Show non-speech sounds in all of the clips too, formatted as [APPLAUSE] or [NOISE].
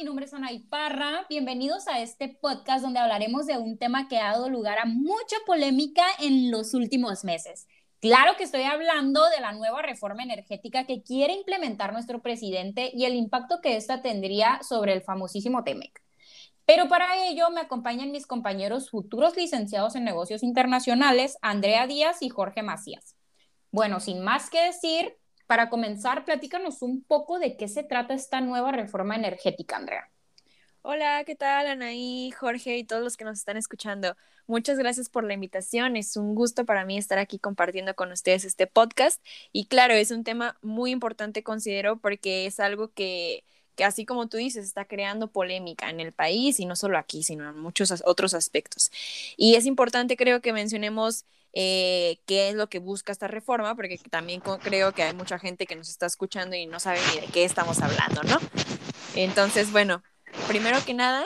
Mi nombre es Ana Parra. Bienvenidos a este podcast donde hablaremos de un tema que ha dado lugar a mucha polémica en los últimos meses. Claro que estoy hablando de la nueva reforma energética que quiere implementar nuestro presidente y el impacto que esta tendría sobre el famosísimo TEMEC. Pero para ello me acompañan mis compañeros futuros licenciados en negocios internacionales, Andrea Díaz y Jorge Macías. Bueno, sin más que decir, para comenzar, platícanos un poco de qué se trata esta nueva reforma energética, Andrea. Hola, ¿qué tal Anaí, Jorge y todos los que nos están escuchando? Muchas gracias por la invitación. Es un gusto para mí estar aquí compartiendo con ustedes este podcast. Y claro, es un tema muy importante, considero, porque es algo que, que así como tú dices, está creando polémica en el país y no solo aquí, sino en muchos otros aspectos. Y es importante, creo que mencionemos eh, qué es lo que busca esta reforma, porque también creo que hay mucha gente que nos está escuchando y no sabe ni de qué estamos hablando, ¿no? Entonces, bueno, primero que nada,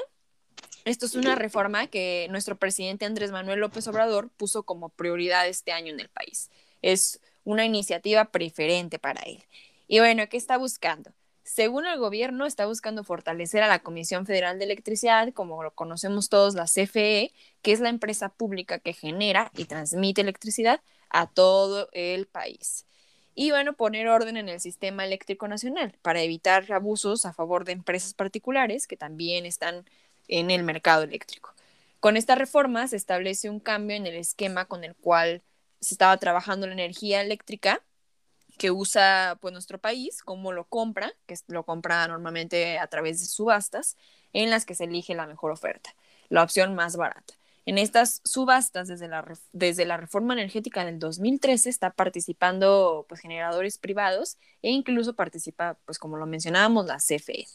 esto es una reforma que nuestro presidente Andrés Manuel López Obrador puso como prioridad este año en el país. Es una iniciativa preferente para él. Y bueno, ¿qué está buscando? Según el gobierno, está buscando fortalecer a la Comisión Federal de Electricidad, como lo conocemos todos, la CFE, que es la empresa pública que genera y transmite electricidad a todo el país. Y bueno, poner orden en el sistema eléctrico nacional para evitar abusos a favor de empresas particulares que también están en el mercado eléctrico. Con esta reforma se establece un cambio en el esquema con el cual se estaba trabajando la energía eléctrica que usa pues nuestro país, cómo lo compra, que lo compra normalmente a través de subastas, en las que se elige la mejor oferta, la opción más barata. En estas subastas, desde la, desde la reforma energética del 2013, está participando pues, generadores privados e incluso participa, pues como lo mencionábamos, la CFE.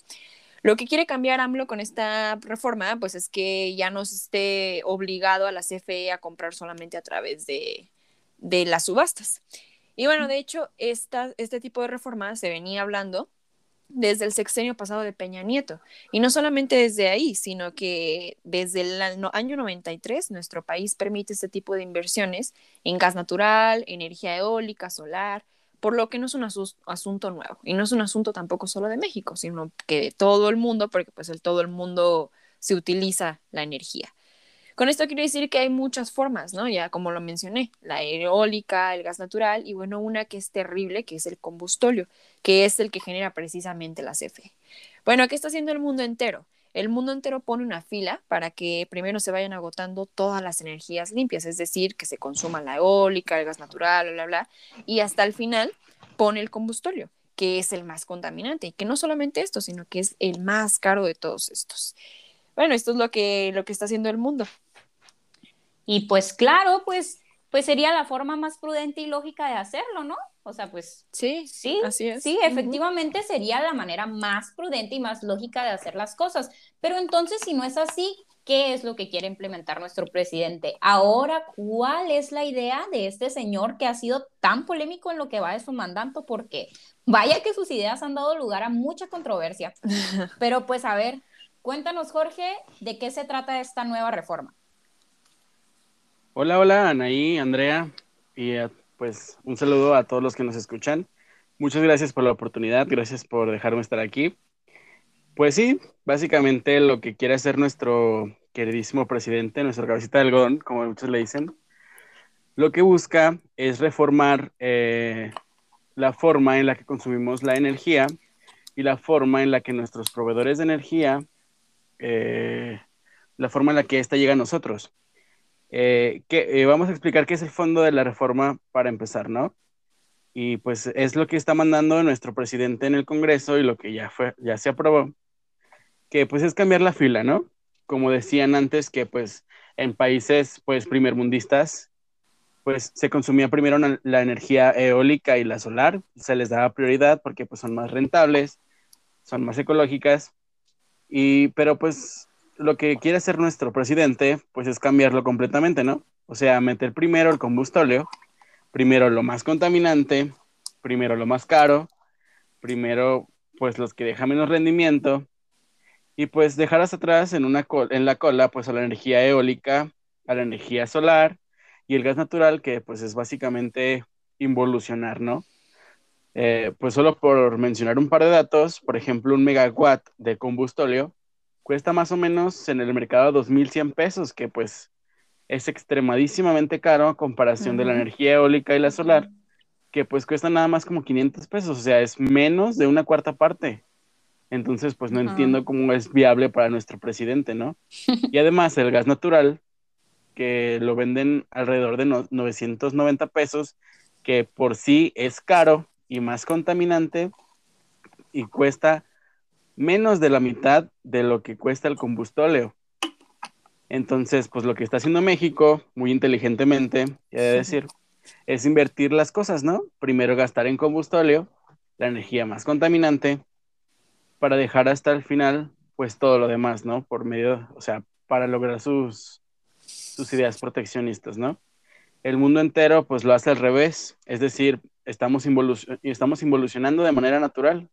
Lo que quiere cambiar AMLO con esta reforma, pues es que ya no se esté obligado a la CFE a comprar solamente a través de, de las subastas. Y bueno, de hecho, esta, este tipo de reformas se venía hablando desde el sexenio pasado de Peña Nieto. Y no solamente desde ahí, sino que desde el año 93 nuestro país permite este tipo de inversiones en gas natural, energía eólica, solar, por lo que no es un asunto nuevo. Y no es un asunto tampoco solo de México, sino que de todo el mundo, porque pues el todo el mundo se utiliza la energía. Con esto quiero decir que hay muchas formas, ¿no? Ya como lo mencioné, la eólica, el gas natural y bueno, una que es terrible, que es el combustóleo, que es el que genera precisamente la CFE. Bueno, ¿qué está haciendo el mundo entero? El mundo entero pone una fila para que primero se vayan agotando todas las energías limpias, es decir, que se consuma la eólica, el gas natural, bla, bla, bla, y hasta el final pone el combustóleo, que es el más contaminante, y que no solamente esto, sino que es el más caro de todos estos. Bueno, esto es lo que, lo que está haciendo el mundo. Y pues claro, pues, pues sería la forma más prudente y lógica de hacerlo, ¿no? O sea, pues sí, sí, así es. Sí, efectivamente sería la manera más prudente y más lógica de hacer las cosas. Pero entonces, si no es así, ¿qué es lo que quiere implementar nuestro presidente? Ahora, ¿cuál es la idea de este señor que ha sido tan polémico en lo que va de su mandato? Porque vaya que sus ideas han dado lugar a mucha controversia. [LAUGHS] Pero pues a ver, cuéntanos, Jorge, de qué se trata esta nueva reforma. Hola, hola, Anaí, Andrea, y eh, pues un saludo a todos los que nos escuchan. Muchas gracias por la oportunidad, gracias por dejarme estar aquí. Pues sí, básicamente lo que quiere hacer nuestro queridísimo presidente, nuestro cabecita de algodón, como muchos le dicen, lo que busca es reformar eh, la forma en la que consumimos la energía y la forma en la que nuestros proveedores de energía, eh, la forma en la que ésta llega a nosotros. Eh, que, eh, vamos a explicar qué es el fondo de la reforma para empezar, ¿no? Y pues es lo que está mandando nuestro presidente en el Congreso y lo que ya fue, ya se aprobó, que pues es cambiar la fila, ¿no? Como decían antes que pues en países pues primermundistas pues se consumía primero la energía eólica y la solar, se les daba prioridad porque pues son más rentables, son más ecológicas, y pero pues lo que quiere hacer nuestro presidente, pues es cambiarlo completamente, ¿no? O sea, meter primero el combustóleo, primero lo más contaminante, primero lo más caro, primero pues los que dejan menos rendimiento y pues dejar hasta atrás en, una en la cola pues a la energía eólica, a la energía solar y el gas natural que pues es básicamente involucionar, ¿no? Eh, pues solo por mencionar un par de datos, por ejemplo, un megawatt de combustóleo cuesta más o menos en el mercado 2.100 pesos, que pues es extremadísimamente caro a comparación de la energía eólica y la solar, que pues cuesta nada más como 500 pesos, o sea, es menos de una cuarta parte. Entonces, pues no entiendo cómo es viable para nuestro presidente, ¿no? [LAUGHS] Y además, el gas natural, que lo venden alrededor de 990 pesos, que por sí es caro y más contaminante y cuesta menos de la mitad de lo que cuesta el combustóleo. Entonces, pues lo que está haciendo México, muy inteligentemente, he de decir, es invertir las cosas, ¿no? Primero gastar en combustóleo, la energía más contaminante, para dejar hasta el final, pues todo lo demás, ¿no? Por medio, o sea, para lograr sus, sus ideas proteccionistas, ¿no? El mundo entero, pues lo hace al revés, es decir, estamos, estamos involucionando de manera natural,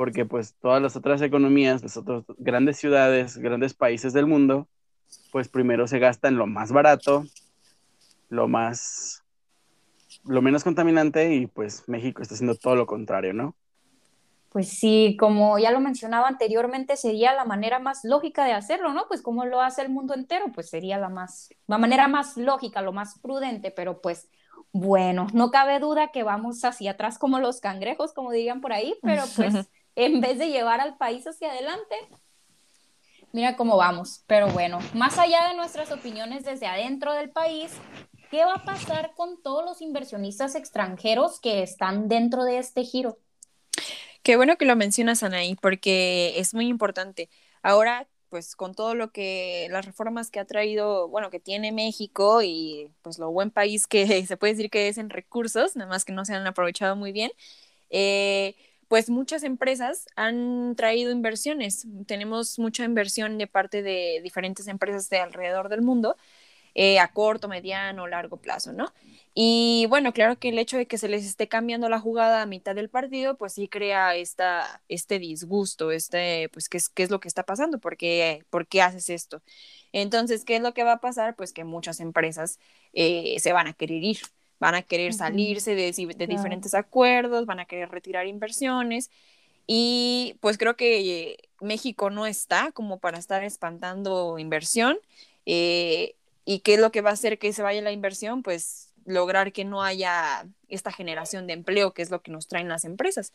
porque pues todas las otras economías, las otras grandes ciudades, grandes países del mundo, pues primero se gasta en lo más barato, lo más, lo menos contaminante y pues México está haciendo todo lo contrario, ¿no? Pues sí, como ya lo mencionaba anteriormente, sería la manera más lógica de hacerlo, ¿no? Pues como lo hace el mundo entero, pues sería la más, la manera más lógica, lo más prudente, pero pues bueno, no cabe duda que vamos hacia atrás como los cangrejos, como digan por ahí, pero pues [LAUGHS] en vez de llevar al país hacia adelante, mira cómo vamos. Pero bueno, más allá de nuestras opiniones desde adentro del país, ¿qué va a pasar con todos los inversionistas extranjeros que están dentro de este giro? Qué bueno que lo mencionas, Anaí, porque es muy importante. Ahora, pues con todo lo que, las reformas que ha traído, bueno, que tiene México y pues lo buen país que [LAUGHS] se puede decir que es en recursos, nada más que no se han aprovechado muy bien, eh, pues muchas empresas han traído inversiones. Tenemos mucha inversión de parte de diferentes empresas de alrededor del mundo eh, a corto, mediano, largo plazo, ¿no? Y bueno, claro que el hecho de que se les esté cambiando la jugada a mitad del partido, pues sí crea este disgusto, este, pues ¿qué es, qué es lo que está pasando, ¿Por qué, ¿por qué haces esto? Entonces, ¿qué es lo que va a pasar? Pues que muchas empresas eh, se van a querer ir, van a querer salirse de, de diferentes acuerdos, van a querer retirar inversiones. Y pues creo que México no está como para estar espantando inversión. Eh, ¿Y qué es lo que va a hacer que se vaya la inversión? Pues lograr que no haya esta generación de empleo, que es lo que nos traen las empresas.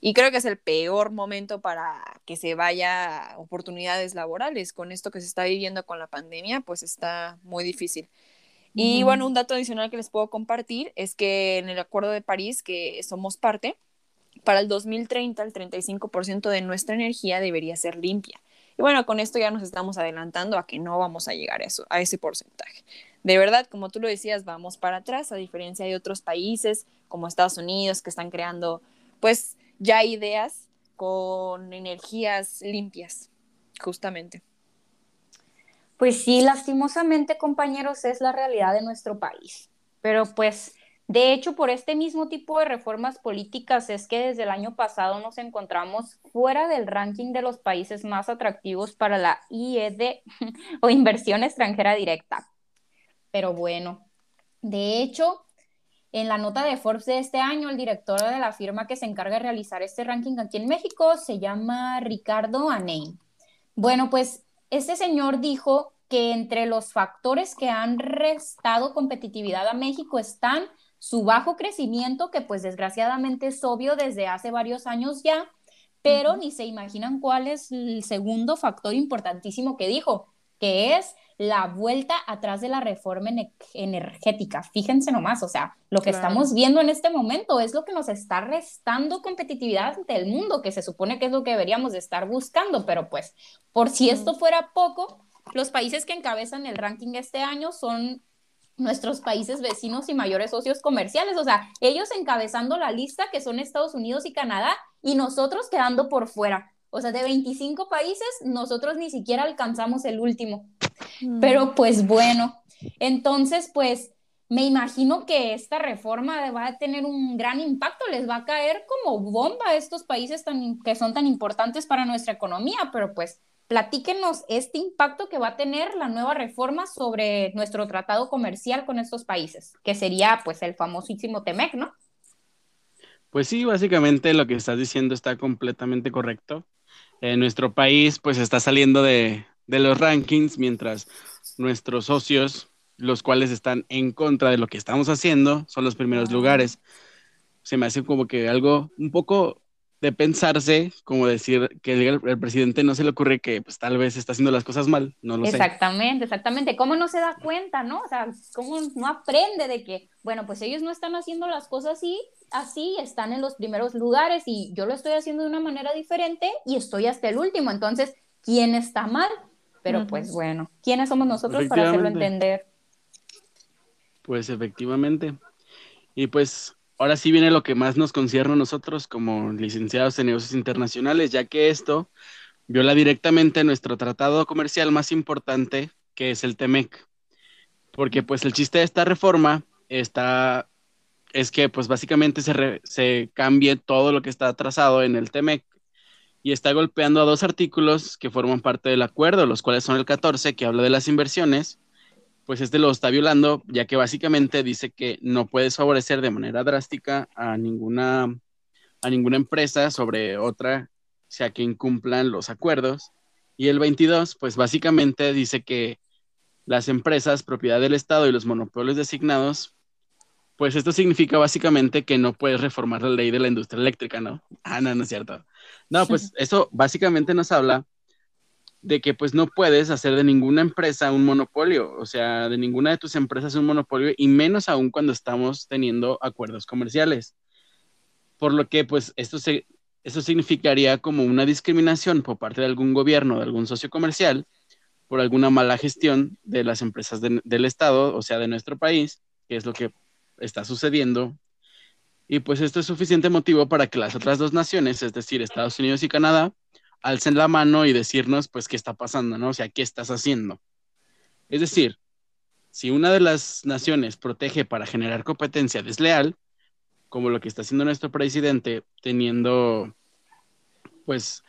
Y creo que es el peor momento para que se vaya oportunidades laborales. Con esto que se está viviendo con la pandemia, pues está muy difícil. Y bueno, un dato adicional que les puedo compartir es que en el Acuerdo de París, que somos parte, para el 2030 el 35% de nuestra energía debería ser limpia. Y bueno, con esto ya nos estamos adelantando a que no vamos a llegar a, eso, a ese porcentaje. De verdad, como tú lo decías, vamos para atrás, a diferencia de otros países como Estados Unidos que están creando pues ya ideas con energías limpias, justamente. Pues sí, lastimosamente, compañeros, es la realidad de nuestro país. Pero pues de hecho, por este mismo tipo de reformas políticas es que desde el año pasado nos encontramos fuera del ranking de los países más atractivos para la IED [LAUGHS] o inversión extranjera directa. Pero bueno, de hecho, en la nota de Forbes de este año, el director de la firma que se encarga de realizar este ranking aquí en México se llama Ricardo Aney. Bueno, pues este señor dijo que entre los factores que han restado competitividad a México están su bajo crecimiento, que pues desgraciadamente es obvio desde hace varios años ya, pero ni se imaginan cuál es el segundo factor importantísimo que dijo, que es la vuelta atrás de la reforma energética. Fíjense nomás, o sea, lo que estamos viendo en este momento es lo que nos está restando competitividad del mundo, que se supone que es lo que deberíamos de estar buscando, pero pues por si esto fuera poco, los países que encabezan el ranking este año son nuestros países vecinos y mayores socios comerciales, o sea, ellos encabezando la lista que son Estados Unidos y Canadá y nosotros quedando por fuera. O sea, de 25 países, nosotros ni siquiera alcanzamos el último. Mm. Pero pues bueno, entonces pues me imagino que esta reforma va a tener un gran impacto, les va a caer como bomba a estos países tan, que son tan importantes para nuestra economía, pero pues platíquenos este impacto que va a tener la nueva reforma sobre nuestro tratado comercial con estos países, que sería pues el famosísimo TEMEC, ¿no? Pues sí, básicamente lo que estás diciendo está completamente correcto. En nuestro país, pues está saliendo de, de los rankings, mientras nuestros socios, los cuales están en contra de lo que estamos haciendo, son los primeros lugares. Se me hace como que algo un poco de pensarse, como decir que el, el, presidente no se le ocurre que pues tal vez está haciendo las cosas mal, no lo exactamente, sé. Exactamente, exactamente. ¿Cómo no se da cuenta, no? O sea, ¿cómo no aprende de que, bueno, pues ellos no están haciendo las cosas así, así, están en los primeros lugares y yo lo estoy haciendo de una manera diferente y estoy hasta el último. Entonces, ¿quién está mal? Pero uh -huh. pues bueno, ¿quiénes somos nosotros para hacerlo entender? Pues efectivamente. Y pues ahora sí viene lo que más nos concierne a nosotros como licenciados en negocios internacionales, ya que esto viola directamente nuestro tratado comercial más importante, que es el TEMEC. Porque pues el chiste de esta reforma está, es que pues básicamente se, re, se cambie todo lo que está trazado en el TEMEC y está golpeando a dos artículos que forman parte del acuerdo, los cuales son el 14, que habla de las inversiones, pues este lo está violando, ya que básicamente dice que no puedes favorecer de manera drástica a ninguna, a ninguna empresa sobre otra, sea que incumplan los acuerdos. Y el 22, pues básicamente dice que las empresas, propiedad del Estado y los monopolios designados, pues esto significa básicamente que no puedes reformar la ley de la industria eléctrica, ¿no? Ah, no, no es cierto. No, pues [LAUGHS] eso básicamente nos habla de que pues no puedes hacer de ninguna empresa un monopolio, o sea, de ninguna de tus empresas un monopolio y menos aún cuando estamos teniendo acuerdos comerciales. Por lo que pues esto, se, esto significaría como una discriminación por parte de algún gobierno, de algún socio comercial, por alguna mala gestión de las empresas de, del Estado, o sea, de nuestro país, que es lo que está sucediendo. Y pues esto es suficiente motivo para que las otras dos naciones, es decir, Estados Unidos y Canadá, alcen la mano y decirnos, pues, qué está pasando, ¿no? O sea, ¿qué estás haciendo? Es decir, si una de las naciones protege para generar competencia desleal, como lo que está haciendo nuestro presidente, teniendo, pues,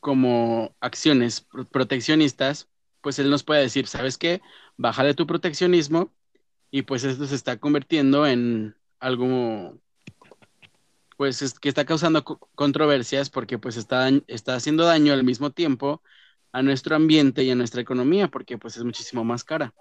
como acciones proteccionistas, pues él nos puede decir, ¿sabes qué? Bájale tu proteccionismo y pues esto se está convirtiendo en algo pues es, que está causando controversias porque pues está, está haciendo daño al mismo tiempo a nuestro ambiente y a nuestra economía porque pues es muchísimo más cara.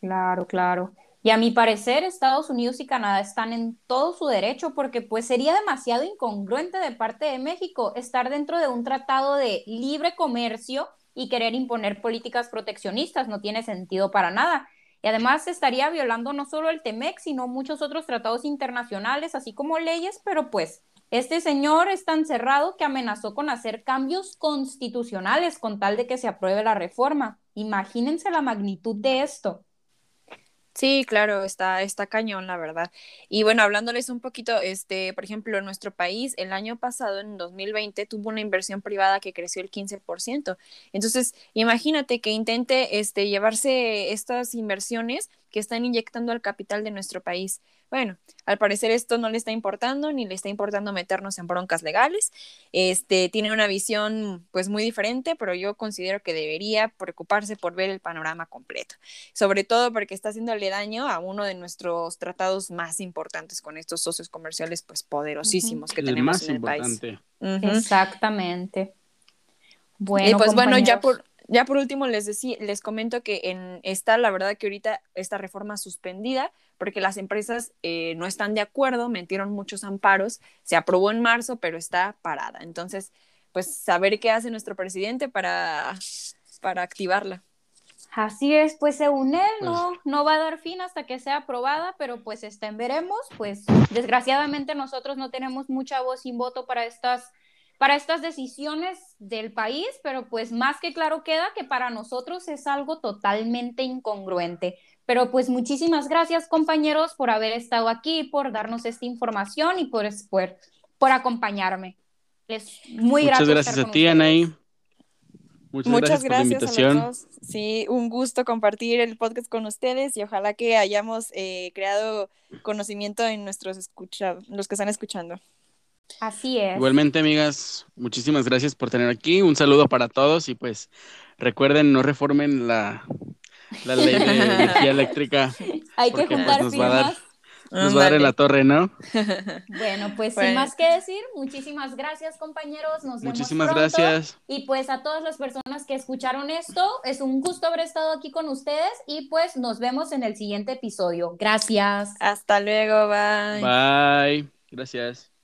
Claro, claro. Y a mi parecer Estados Unidos y Canadá están en todo su derecho porque pues sería demasiado incongruente de parte de México estar dentro de un tratado de libre comercio y querer imponer políticas proteccionistas. No tiene sentido para nada. Y además estaría violando no solo el TEMEC, sino muchos otros tratados internacionales, así como leyes, pero pues este señor es tan cerrado que amenazó con hacer cambios constitucionales con tal de que se apruebe la reforma. Imagínense la magnitud de esto. Sí, claro, está, está cañón, la verdad. Y bueno, hablándoles un poquito, este, por ejemplo, en nuestro país, el año pasado, en 2020, tuvo una inversión privada que creció el 15%. Entonces, imagínate que intente este, llevarse estas inversiones que están inyectando al capital de nuestro país. Bueno, al parecer esto no le está importando, ni le está importando meternos en broncas legales. Este tiene una visión pues muy diferente, pero yo considero que debería preocuparse por ver el panorama completo. Sobre todo porque está haciéndole daño a uno de nuestros tratados más importantes con estos socios comerciales pues poderosísimos uh -huh. que el tenemos en el importante. país. Uh -huh. Exactamente. Bueno, y pues bueno, ya por ya por último les decía, les comento que en esta, la verdad que ahorita esta reforma suspendida, porque las empresas eh, no están de acuerdo, metieron muchos amparos, se aprobó en marzo, pero está parada. Entonces, pues saber qué hace nuestro presidente para, para activarla. Así es, pues según él no, no va a dar fin hasta que sea aprobada, pero pues está en veremos, pues desgraciadamente nosotros no tenemos mucha voz sin voto para estas para estas decisiones del país, pero pues más que claro queda que para nosotros es algo totalmente incongruente. Pero pues muchísimas gracias compañeros por haber estado aquí, por darnos esta información y por, por, por acompañarme. Es muy Muchas gracias a ti, Anaí. Muchas, Muchas, gracias, gracias por la invitación. A los dos. Sí, un gusto compartir el podcast con ustedes y ojalá que hayamos eh, creado conocimiento en nuestros escuchados, los que están escuchando. Así es. Igualmente, amigas, muchísimas gracias por tener aquí. Un saludo para todos y pues recuerden, no reformen la, la ley de [LAUGHS] energía eléctrica. [LAUGHS] Hay que juntar pues, nos va a dar Nos va a dar en la torre, ¿no? [LAUGHS] Bueno, pues sin más que decir, muchísimas gracias, compañeros. Nos muchísimas pronto. gracias. Y pues a todas las personas que escucharon esto, es un gusto haber estado aquí con ustedes y pues nos vemos en el siguiente episodio. Gracias. Hasta luego, bye. Bye. Gracias.